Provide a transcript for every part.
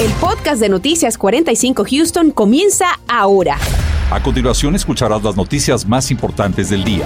El podcast de Noticias 45 Houston comienza ahora. A continuación escucharás las noticias más importantes del día.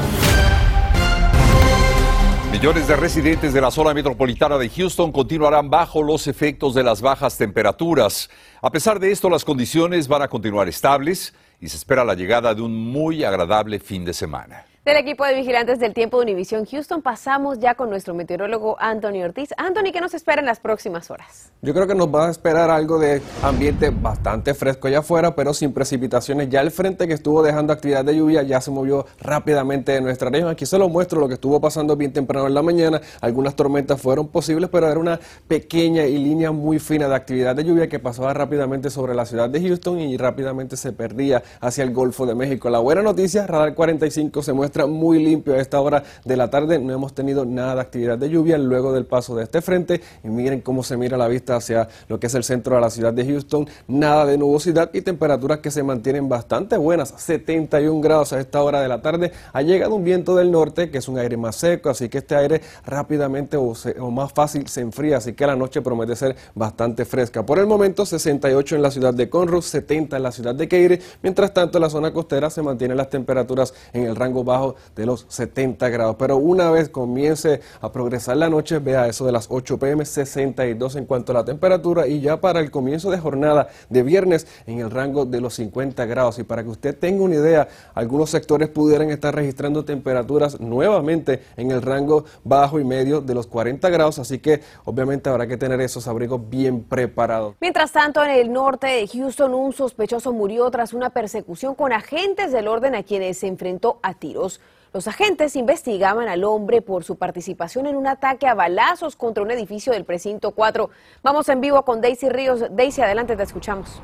Millones de residentes de la zona metropolitana de Houston continuarán bajo los efectos de las bajas temperaturas. A pesar de esto, las condiciones van a continuar estables y se espera la llegada de un muy agradable fin de semana. Del equipo de vigilantes del tiempo de Univisión Houston pasamos ya con nuestro meteorólogo Anthony Ortiz. Anthony, ¿qué nos espera en las próximas horas? Yo creo que nos va a esperar algo de ambiente bastante fresco allá afuera, pero sin precipitaciones. Ya el frente que estuvo dejando actividad de lluvia ya se movió rápidamente de nuestra región. Aquí se lo muestro lo que estuvo pasando bien temprano en la mañana. Algunas tormentas fueron posibles, pero era una pequeña y línea muy fina de actividad de lluvia que pasaba rápidamente sobre la ciudad de Houston y rápidamente se perdía hacia el Golfo de México. La buena noticia, Radar 45 se muestra muy limpio a esta hora de la tarde. No hemos tenido nada de actividad de lluvia luego del paso de este frente. Y miren cómo se mira la vista hacia lo que es el centro de la ciudad de Houston. Nada de nubosidad y temperaturas que se mantienen bastante buenas. 71 grados a esta hora de la tarde. Ha llegado un viento del norte que es un aire más seco, así que este aire rápidamente o, más fácil se enfría. Así que la noche promete ser bastante fresca. Por el momento 68 en la ciudad de Conroe, 70 en la ciudad de Keire. Mientras tanto en la zona costera se mantienen las temperaturas en el rango bajo de los 70 grados. Pero una vez comience a progresar la noche, vea eso de las 8 pm, 62 en cuanto a la temperatura y ya para el comienzo de jornada de viernes en el rango de los 50 grados. Y para que usted tenga una idea, algunos sectores pudieran estar registrando temperaturas nuevamente en el rango bajo y medio de los 40 grados, así que obviamente habrá que tener esos abrigos bien preparados. Mientras tanto, en el norte de Houston, un sospechoso murió tras una persecución con agentes del orden a quienes se enfrentó a tiros. Los agentes investigaban al hombre por su participación en un ataque a balazos contra un edificio del precinto 4. Vamos en vivo con Daisy Ríos. Daisy, adelante, te escuchamos.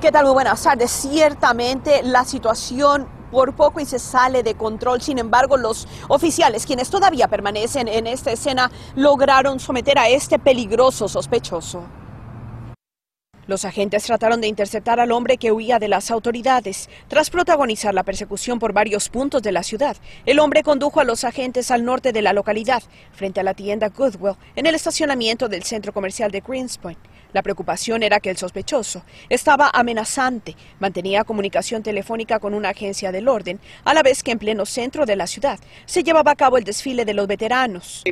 ¿Qué tal? Muy buenas tardes. Ciertamente la situación por poco y se sale de control. Sin embargo, los oficiales, quienes todavía permanecen en esta escena, lograron someter a este peligroso sospechoso. Los agentes trataron de interceptar al hombre que huía de las autoridades. Tras protagonizar la persecución por varios puntos de la ciudad, el hombre condujo a los agentes al norte de la localidad, frente a la tienda Goodwill, en el estacionamiento del centro comercial de Greenspoint. La preocupación era que el sospechoso estaba amenazante, mantenía comunicación telefónica con una agencia del orden, a la vez que en pleno centro de la ciudad se llevaba a cabo el desfile de los veteranos.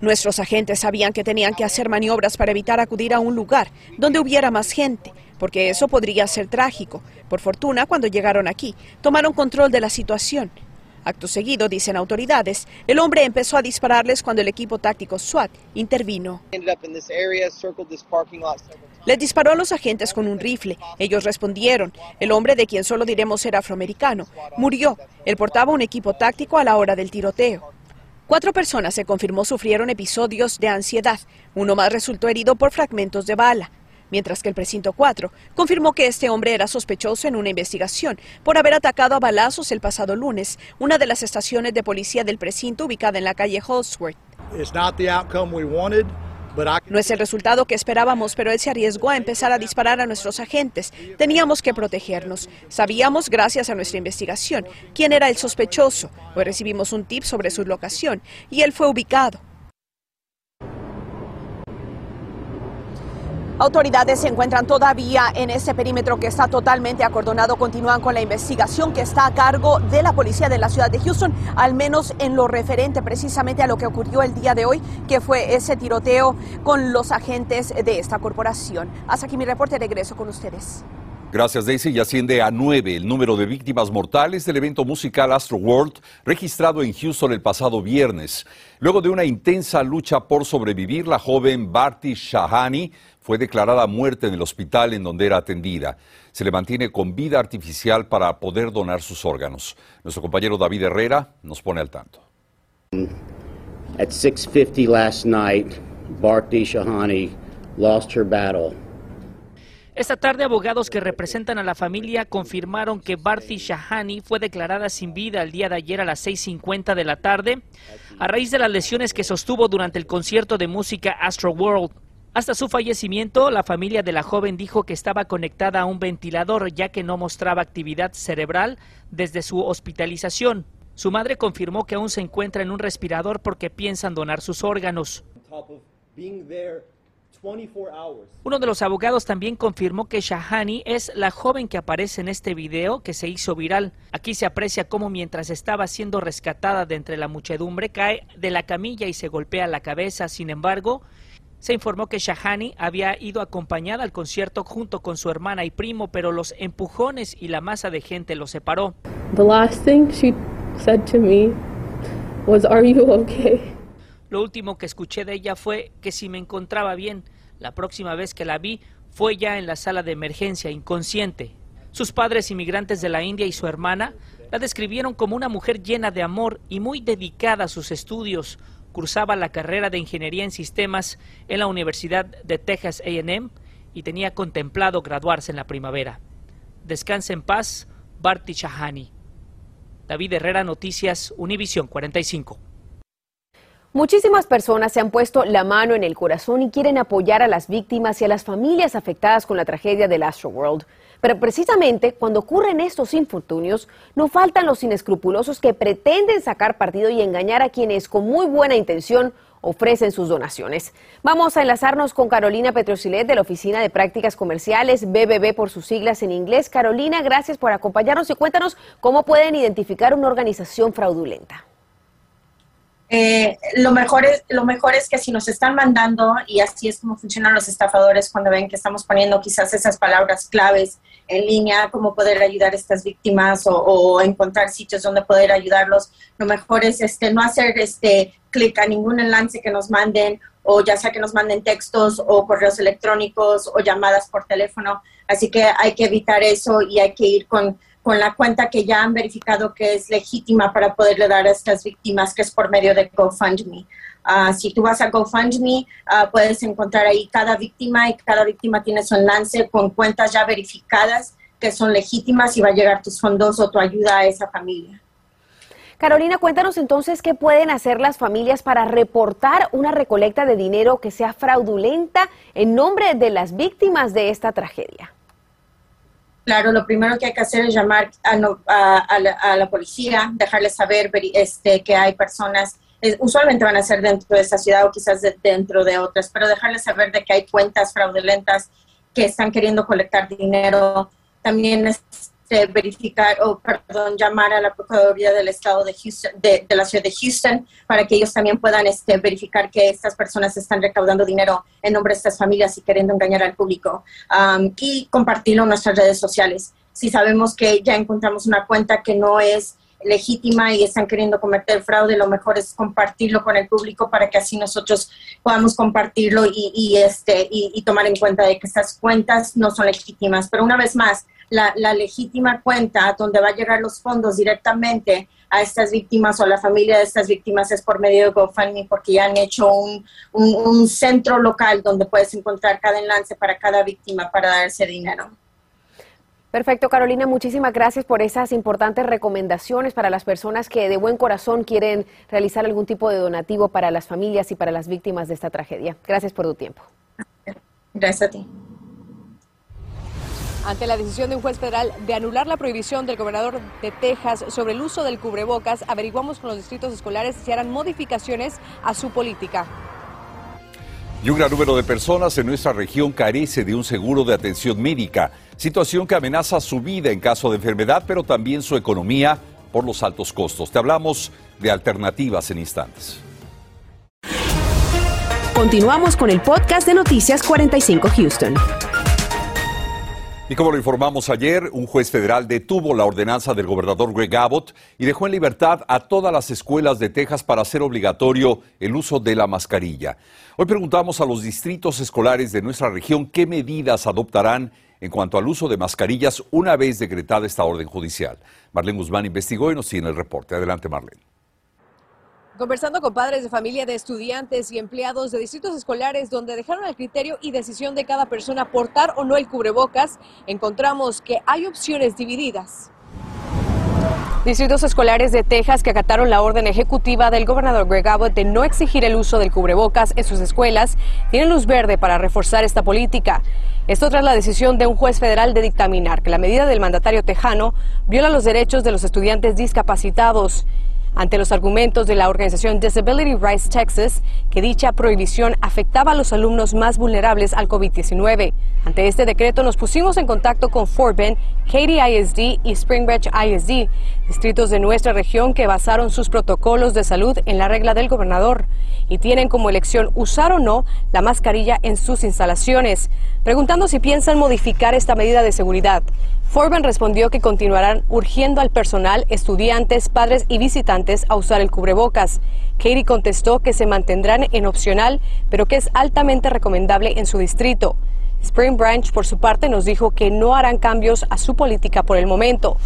Nuestros agentes sabían que tenían que hacer maniobras para evitar acudir a un lugar donde hubiera más gente, porque eso podría ser trágico. Por fortuna, cuando llegaron aquí, tomaron control de la situación. Acto seguido, dicen autoridades, el hombre empezó a dispararles cuando el equipo táctico SWAT intervino. Le disparó a los agentes con un rifle. Ellos respondieron. El hombre, de quien solo diremos era afroamericano, murió. Él portaba un equipo táctico a la hora del tiroteo. Cuatro personas se confirmó sufrieron episodios de ansiedad. Uno más resultó herido por fragmentos de bala. Mientras que el precinto 4 confirmó que este hombre era sospechoso en una investigación por haber atacado a balazos el pasado lunes una de las estaciones de policía del precinto ubicada en la calle Holsworth. No es el resultado que esperábamos, pero él se arriesgó a empezar a disparar a nuestros agentes. Teníamos que protegernos. Sabíamos, gracias a nuestra investigación, quién era el sospechoso. Hoy recibimos un tip sobre su locación y él fue ubicado. Autoridades se encuentran todavía en ese perímetro que está totalmente acordonado. Continúan con la investigación que está a cargo de la policía de la ciudad de Houston, al menos en lo referente precisamente a lo que ocurrió el día de hoy, que fue ese tiroteo con los agentes de esta corporación. Hasta aquí mi reporte. Regreso con ustedes. Gracias, Daisy. Y asciende a nueve el número de víctimas mortales del evento musical Astro World registrado en Houston el pasado viernes. Luego de una intensa lucha por sobrevivir, la joven Barty Shahani fue declarada muerta en el hospital en donde era atendida. Se le mantiene con vida artificial para poder donar sus órganos. Nuestro compañero David Herrera nos pone al tanto. At 6:50 last night, Barty Shahani lost her battle esta tarde, abogados que representan a la familia confirmaron que Barty Shahani fue declarada sin vida el día de ayer a las 6.50 de la tarde a raíz de las lesiones que sostuvo durante el concierto de música Astro World. Hasta su fallecimiento, la familia de la joven dijo que estaba conectada a un ventilador ya que no mostraba actividad cerebral desde su hospitalización. Su madre confirmó que aún se encuentra en un respirador porque piensan donar sus órganos. Uno de los abogados también confirmó que Shahani es la joven que aparece en este video que se hizo viral. Aquí se aprecia cómo mientras estaba siendo rescatada de entre la muchedumbre cae de la camilla y se golpea la cabeza. Sin embargo, se informó que Shahani había ido acompañada al concierto junto con su hermana y primo, pero los empujones y la masa de gente los separó. The last thing she said to me was, "Are you okay?" Lo último que escuché de ella fue que si me encontraba bien, la próxima vez que la vi fue ya en la sala de emergencia, inconsciente. Sus padres inmigrantes de la India y su hermana la describieron como una mujer llena de amor y muy dedicada a sus estudios. Cursaba la carrera de Ingeniería en Sistemas en la Universidad de Texas AM y tenía contemplado graduarse en la primavera. Descanse en paz, Barty Shahani. David Herrera, Noticias, Univisión 45. Muchísimas personas se han puesto la mano en el corazón y quieren apoyar a las víctimas y a las familias afectadas con la tragedia del Astroworld. Pero precisamente cuando ocurren estos infortunios, no faltan los inescrupulosos que pretenden sacar partido y engañar a quienes con muy buena intención ofrecen sus donaciones. Vamos a enlazarnos con Carolina Petrosilet de la Oficina de Prácticas Comerciales, BBB por sus siglas en inglés. Carolina, gracias por acompañarnos y cuéntanos cómo pueden identificar una organización fraudulenta. Eh, lo, mejor es, lo mejor es que si nos están mandando, y así es como funcionan los estafadores cuando ven que estamos poniendo quizás esas palabras claves en línea, cómo poder ayudar a estas víctimas o, encontrar sitios donde poder ayudarlos, lo mejor es este, no hacer este clic a ningún enlace que nos manden o ya sea que nos manden textos o correos electrónicos o llamadas por teléfono. Así que hay que evitar eso y hay que ir con con la cuenta que ya han verificado que es legítima para poderle dar a estas víctimas, que es por medio de GoFundMe. Uh, si tú vas a GoFundMe, uh, puedes encontrar ahí cada víctima y cada víctima tiene su enlace con cuentas ya verificadas que son legítimas y va a llegar tus fondos o tu ayuda a esa familia. Carolina, cuéntanos entonces qué pueden hacer las familias para reportar una recolecta de dinero que sea fraudulenta en nombre de las víctimas de esta tragedia. Claro, lo primero que hay que hacer es llamar a, la, policía, dejarles saber este, que hay personas, usualmente van a ser dentro de esa ciudad o quizás dentro de otras, pero dejarles saber de que hay cuentas fraudulentas que están queriendo colectar dinero. También es verificar o, perdón, llamar a la Procuraduría del Estado de Houston, de, la ciudad de Houston, para que ellos también puedan este, verificar que estas personas están recaudando dinero en nombre de estas familias y queriendo engañar al público um, y compartirlo en nuestras redes sociales. Si sabemos que ya encontramos una cuenta que no es legítima y están queriendo cometer fraude, lo mejor es compartirlo con el público para que así nosotros podamos compartirlo y, y este, y, y tomar en cuenta de que estas cuentas no son legítimas. Pero una vez más, la, legítima cuenta donde va a llegar los fondos directamente a estas víctimas o a la familia de estas víctimas es por medio de GoFundMe porque ya han hecho un, un, centro local donde puedes encontrar cada enlace para cada víctima para dar ese dinero. Perfecto, Carolina, muchísimas gracias por esas importantes recomendaciones para las personas que de buen corazón quieren realizar algún tipo de donativo para las familias y para las víctimas de esta tragedia. Gracias por tu tiempo. Gracias a ti. Ante la decisión de un juez federal de anular la prohibición del gobernador de Texas sobre el uso del cubrebocas, averiguamos con los distritos escolares si harán modificaciones a su política. Y un gran número de personas en nuestra región carece de un seguro de atención médica, situación que amenaza su vida en caso de enfermedad, pero también su economía por los altos costos. Te hablamos de alternativas en instantes. Continuamos con el podcast de Noticias 45 Houston. Y como lo informamos ayer, un juez federal detuvo la ordenanza del gobernador Greg Abbott y dejó en libertad a todas las escuelas de Texas para hacer obligatorio el uso de la mascarilla. Hoy preguntamos a los distritos escolares de nuestra región qué medidas adoptarán en cuanto al uso de mascarillas una vez decretada esta orden judicial. Marlene Guzmán investigó y nos tiene el reporte. Adelante, Marlene. Conversando con padres de familia de estudiantes y empleados de distritos escolares donde dejaron el criterio y decisión de cada persona portar o no el cubrebocas, encontramos que hay opciones divididas. Distritos escolares de Texas que acataron la orden ejecutiva del gobernador Greg Abbott de no exigir el uso del cubrebocas en sus escuelas tienen luz verde para reforzar esta política. Esto tras la decisión de un juez federal de dictaminar que la medida del mandatario tejano viola los derechos de los estudiantes discapacitados. Ante los argumentos de la organización Disability Rights Texas que dicha prohibición afectaba a los alumnos más vulnerables al COVID-19. Ante este decreto nos pusimos en contacto con Forben, Katy ISD y Springbridge ISD, distritos de nuestra región que basaron sus protocolos de salud en la regla del gobernador y tienen como elección usar o no la mascarilla en sus instalaciones, preguntando si piensan modificar esta medida de seguridad. Forben respondió que continuarán urgiendo al personal, estudiantes, padres y visitantes a usar el cubrebocas. Katie contestó que se mantendrán en opcional, pero que es altamente recomendable en su distrito. Spring Branch, por su parte, nos dijo que no harán cambios a su política por el momento.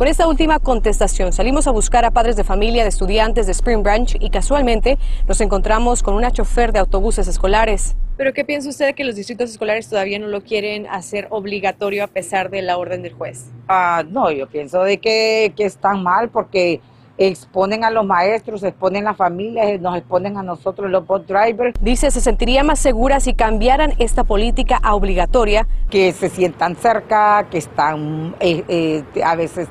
Con esta última contestación salimos a buscar a padres de familia de estudiantes de Spring Branch y casualmente nos encontramos con una chofer de autobuses escolares. ¿Pero qué piensa usted de que los distritos escolares todavía no lo quieren hacer obligatorio a pesar de la orden del juez? Ah, no, yo pienso de que, que están mal porque exponen a los maestros, exponen a las familias, nos exponen a nosotros los bus drivers. Dice, se sentiría más segura si cambiaran esta política a obligatoria. Que se sientan cerca, que están eh, eh, a veces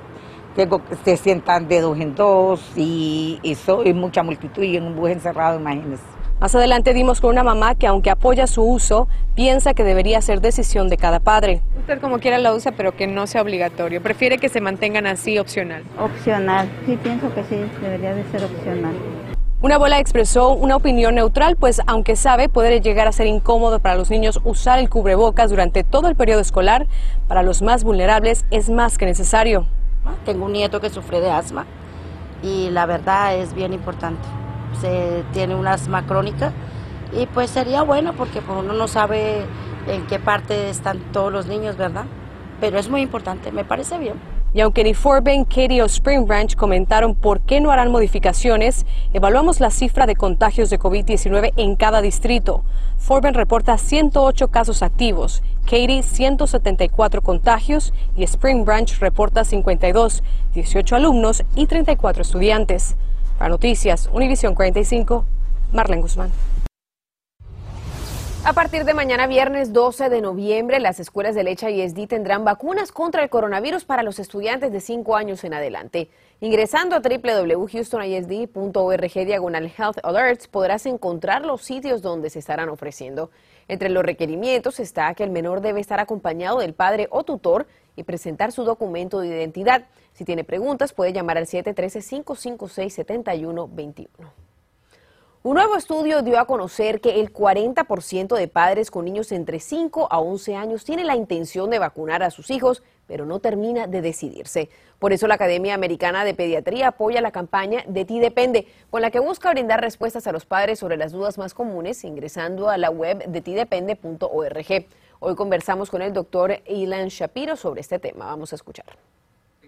se sientan de dos en dos y eso es mucha multitud y en un bus encerrado, imagínense. Más adelante dimos con una mamá que aunque apoya su uso, piensa que debería ser decisión de cada padre. Usted como quiera lo usa, pero que no sea obligatorio. Prefiere que se mantengan así opcional. Opcional, sí pienso que sí, debería de ser opcional. Una abuela expresó una opinión neutral, pues aunque sabe puede llegar a ser incómodo para los niños usar el cubrebocas durante todo el periodo escolar, para los más vulnerables es más que necesario. Tengo un nieto que sufre de asma y la verdad es bien importante. Se tiene una asma crónica y pues sería bueno porque pues, uno no sabe en qué parte están todos los niños, ¿verdad? Pero es muy importante, me parece bien. Y aunque ni Forben, Katie o Spring Branch comentaron por qué no harán modificaciones, evaluamos la cifra de contagios de COVID-19 en cada distrito. Forben reporta 108 casos activos, Katie 174 contagios y Spring Branch reporta 52, 18 alumnos y 34 estudiantes. Para Noticias, Univisión 45, Marlene Guzmán. A partir de mañana viernes 12 de noviembre, las escuelas de Lecha y tendrán vacunas contra el coronavirus para los estudiantes de 5 años en adelante. Ingresando a www.houstonisd.org diagonal Health Alerts podrás encontrar los sitios donde se estarán ofreciendo. Entre los requerimientos está que el menor debe estar acompañado del padre o tutor y presentar su documento de identidad. Si tiene preguntas, puede llamar al 713-556-7121. Un nuevo estudio dio a conocer que el 40% de padres con niños entre 5 a 11 años tiene la intención de vacunar a sus hijos, pero no termina de decidirse. Por eso la Academia Americana de Pediatría apoya la campaña De ti depende, con la que busca brindar respuestas a los padres sobre las dudas más comunes ingresando a la web de tidepende.org. Hoy conversamos con el doctor Ilan Shapiro sobre este tema. Vamos a escuchar.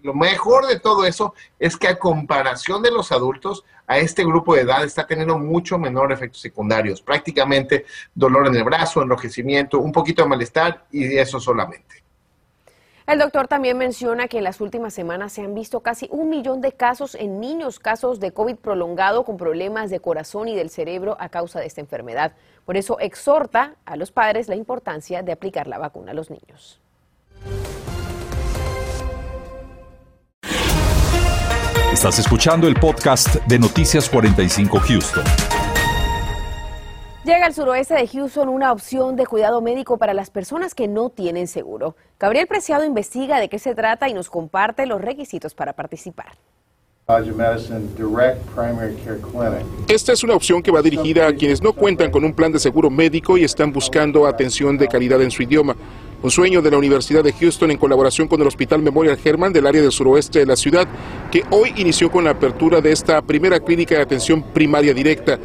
Lo mejor de todo eso es que a comparación de los adultos, a este grupo de edad está teniendo mucho menor efectos secundarios, prácticamente dolor en el brazo, enrojecimiento, un poquito de malestar y eso solamente. El doctor también menciona que en las últimas semanas se han visto casi un millón de casos en niños, casos de COVID prolongado con problemas de corazón y del cerebro a causa de esta enfermedad. Por eso exhorta a los padres la importancia de aplicar la vacuna a los niños. Estás escuchando el podcast de Noticias 45 Houston. Llega al suroeste de Houston una opción de cuidado médico para las personas que no tienen seguro. Gabriel Preciado investiga de qué se trata y nos comparte los requisitos para participar. Esta es una opción que va dirigida a quienes no cuentan con un plan de seguro médico y están buscando atención de calidad en su idioma. Un sueño de la Universidad de Houston en colaboración con el Hospital Memorial Herman del área del suroeste de la ciudad, que hoy inició con la apertura de esta primera clínica de atención primaria directa.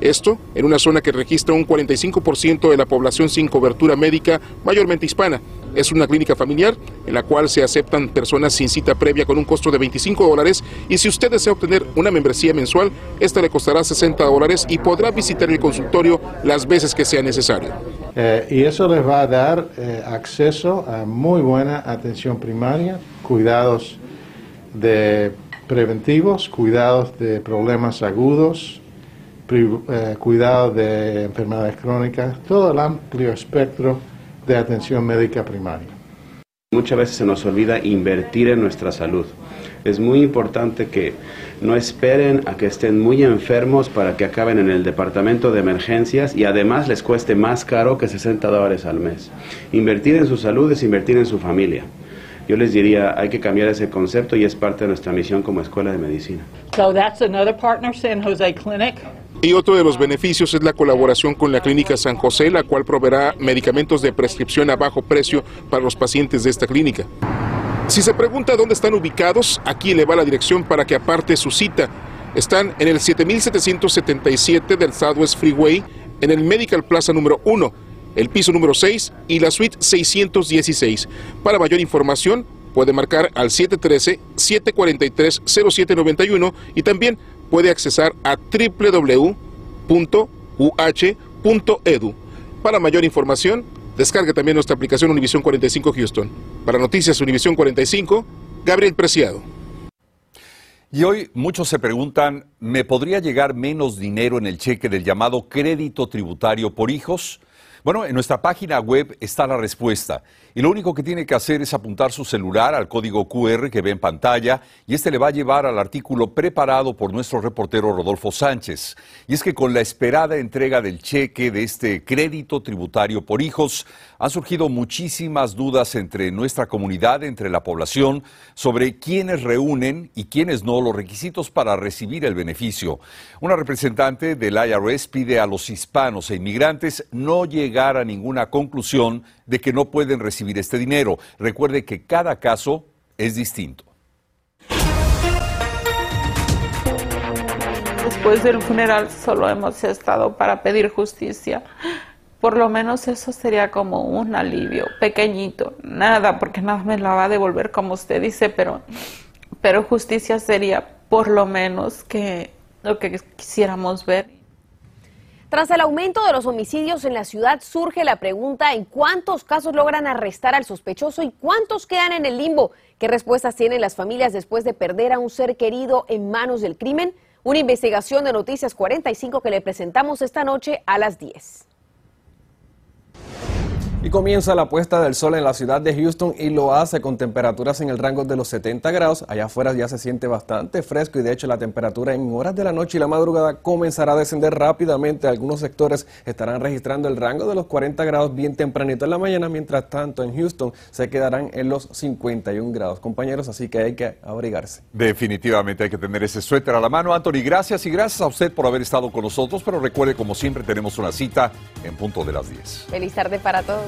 Esto en una zona que registra un 45% de la población sin cobertura médica, mayormente hispana. Es una clínica familiar en la cual se aceptan personas sin cita previa con un costo de 25 dólares y si usted desea obtener una membresía mensual, esta le costará 60 dólares y podrá visitar el consultorio las veces que sea necesario. Eh, y eso les va a dar eh, acceso a muy buena atención primaria, cuidados de preventivos, cuidados de problemas agudos, eh, cuidados de enfermedades crónicas, todo el amplio espectro de atención médica primaria. Muchas veces se nos olvida invertir en nuestra salud. Es muy importante que no esperen a que estén muy enfermos para que acaben en el departamento de emergencias y además les cueste más caro que 60 dólares al mes. Invertir en su salud es invertir en su familia. Yo les diría, hay que cambiar ese concepto y es parte de nuestra misión como escuela de medicina. So that's another partner, San Jose Clinic. Y otro de los beneficios es la colaboración con la Clínica San José, la cual proveerá medicamentos de prescripción a bajo precio para los pacientes de esta clínica. Si se pregunta dónde están ubicados, aquí le va la dirección para que aparte su cita. Están en el 7777 del Southwest Freeway, en el Medical Plaza número 1, el piso número 6 y la suite 616. Para mayor información, puede marcar al 713-743-0791 y también puede accesar a www.uh.edu. Para mayor información, descargue también nuestra aplicación Univisión 45 Houston. Para Noticias Univisión 45, Gabriel Preciado. Y hoy muchos se preguntan, ¿me podría llegar menos dinero en el cheque del llamado crédito tributario por hijos? Bueno, en nuestra página web está la respuesta y lo único que tiene que hacer es apuntar su celular al código QR que ve en pantalla y este le va a llevar al artículo preparado por nuestro reportero Rodolfo Sánchez. Y es que con la esperada entrega del cheque de este crédito tributario por hijos, han surgido muchísimas dudas entre nuestra comunidad, entre la población, sobre quiénes reúnen y quiénes no los requisitos para recibir el beneficio. Una representante del IRS pide a los hispanos e inmigrantes no llegar a ninguna conclusión de que no pueden recibir este dinero. Recuerde que cada caso es distinto. Después del funeral solo hemos estado para pedir justicia. Por lo menos eso sería como un alivio pequeñito. Nada, porque nada me la va a devolver como usted dice, pero, pero justicia sería por lo menos que lo que quisiéramos ver. Tras el aumento de los homicidios en la ciudad, surge la pregunta en cuántos casos logran arrestar al sospechoso y cuántos quedan en el limbo. ¿Qué respuestas tienen las familias después de perder a un ser querido en manos del crimen? Una investigación de Noticias 45 que le presentamos esta noche a las 10. Y comienza la puesta del sol en la ciudad de Houston y lo hace con temperaturas en el rango de los 70 grados. Allá afuera ya se siente bastante fresco y de hecho la temperatura en horas de la noche y la madrugada comenzará a descender rápidamente. Algunos sectores estarán registrando el rango de los 40 grados bien tempranito en la mañana, mientras tanto en Houston se quedarán en los 51 grados. Compañeros, así que hay que abrigarse. Definitivamente hay que tener ese suéter a la mano. Anthony, gracias y gracias a usted por haber estado con nosotros, pero recuerde como siempre tenemos una cita en punto de las 10. Feliz tarde para todos.